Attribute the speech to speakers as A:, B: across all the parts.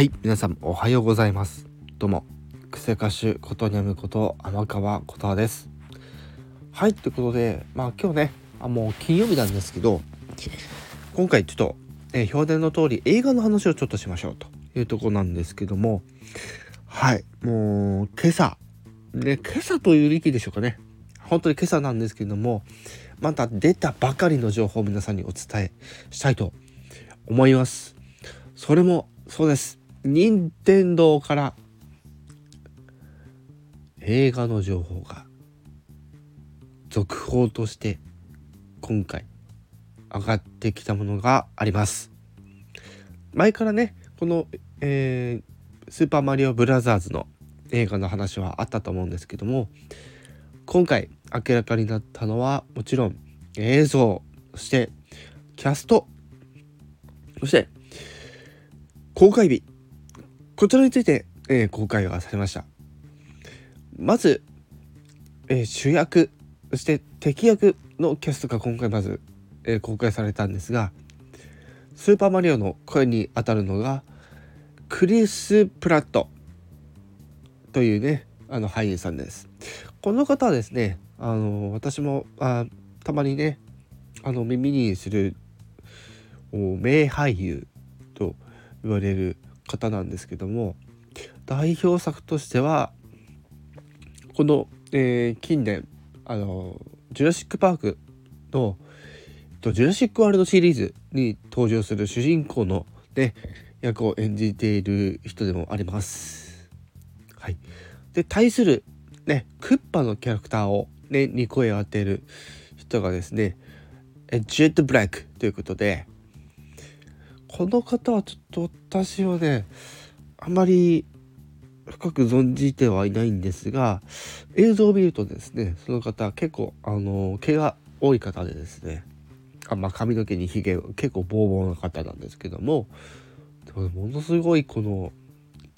A: はい皆さんおはようございます。どうもクセ歌手ことにゃむこと天川琴葉です。はいということでまあ今日ねあもう金曜日なんですけど今回ちょっと、えー、表現の通り映画の話をちょっとしましょうというとこなんですけどもはいもう今朝ね今朝という力でしょうかね。本当に今朝なんですけどもまた出たばかりの情報を皆さんにお伝えしたいと思います。それもそうです。任天堂から映画の情報が続報として今回上がってきたものがあります。前からねこの、えー、スーパーマリオブラザーズの映画の話はあったと思うんですけども今回明らかになったのはもちろん映像そしてキャストそして公開日こちらについて、えー、公開がされました。まず、えー、主役そして敵役のキャストが今回まず、えー、公開されたんですがスーパーマリオの声にあたるのがクリス・プラットというねあの俳優さんです。この方はですねあの私もあたまにねあの耳にする名俳優と言われる方なんですけども代表作としてはこの、えー、近年あのジュラシック・パークのジュラシック・ワールドシリーズに登場する主人公の、ね、役を演じている人でもあります。はい、で対する、ね、クッパのキャラクターを、ね、に声を当てる人がですねジェット・ブラックということでこの方はちょっと私はねあまり深く存じてはいないんですが映像を見るとですねその方結構あの毛が多い方でですねあまあ髪の毛にひげ結構ボーボーな方なんですけどもものすごいこの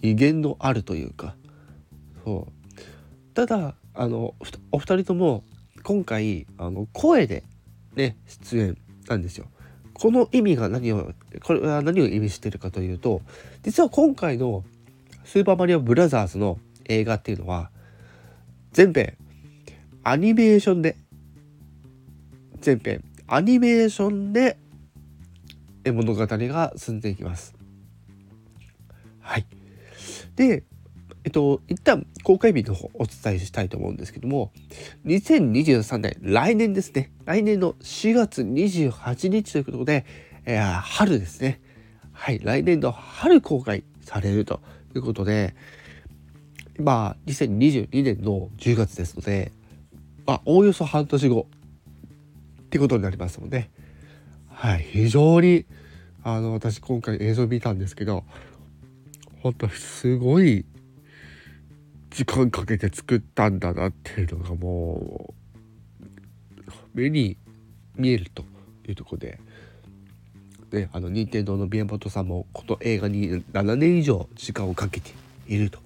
A: 威厳のあるというかそうただあのお二人とも今回あの声でね出演なんですよ。この意味が何をこれは何を意味してるかというと実は今回の「スーパーマリオブラザーズ」の映画っていうのは全編アニメーションで全編アニメーションで物語が進んでいきます。はい。で、えっと、一旦公開日の方お伝えしたいと思うんですけども、2023年、来年ですね。来年の4月28日ということで、えー、春ですね。はい、来年の春公開されるということで、まあ、2022年の10月ですので、まあ、おおよそ半年後ってことになりますので、はい、非常に、あの、私今回映像見たんですけど、本当すごい時間かけて作ったんだなっていうのがもう目に見えるというとこで。ね、あの任天堂の宮本さんもこの映画に7年以上時間をかけていると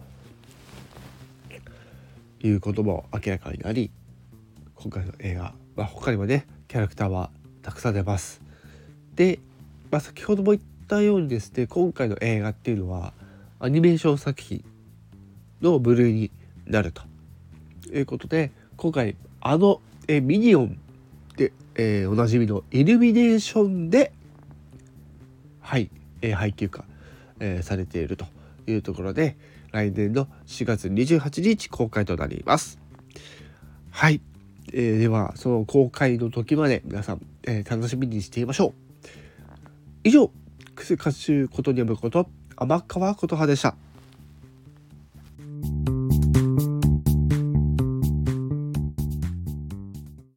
A: いうことも明らかになり今回の映画は他にもねキャラクターはたくさん出ます。で、まあ、先ほども言ったようにですね今回の映画っていうのはアニメーション作品の部類になると。いうことで今回あのえミニオンで、えー、おなじみのイルミネーションではい、えー、配給化、えー、されているというところで来年の4月28日公開となります。はい、えー、ではその公開の時まで皆さん、えー、楽しみにしていましょう。以上クセ歌手ことにゃむこと天川琴葉でした。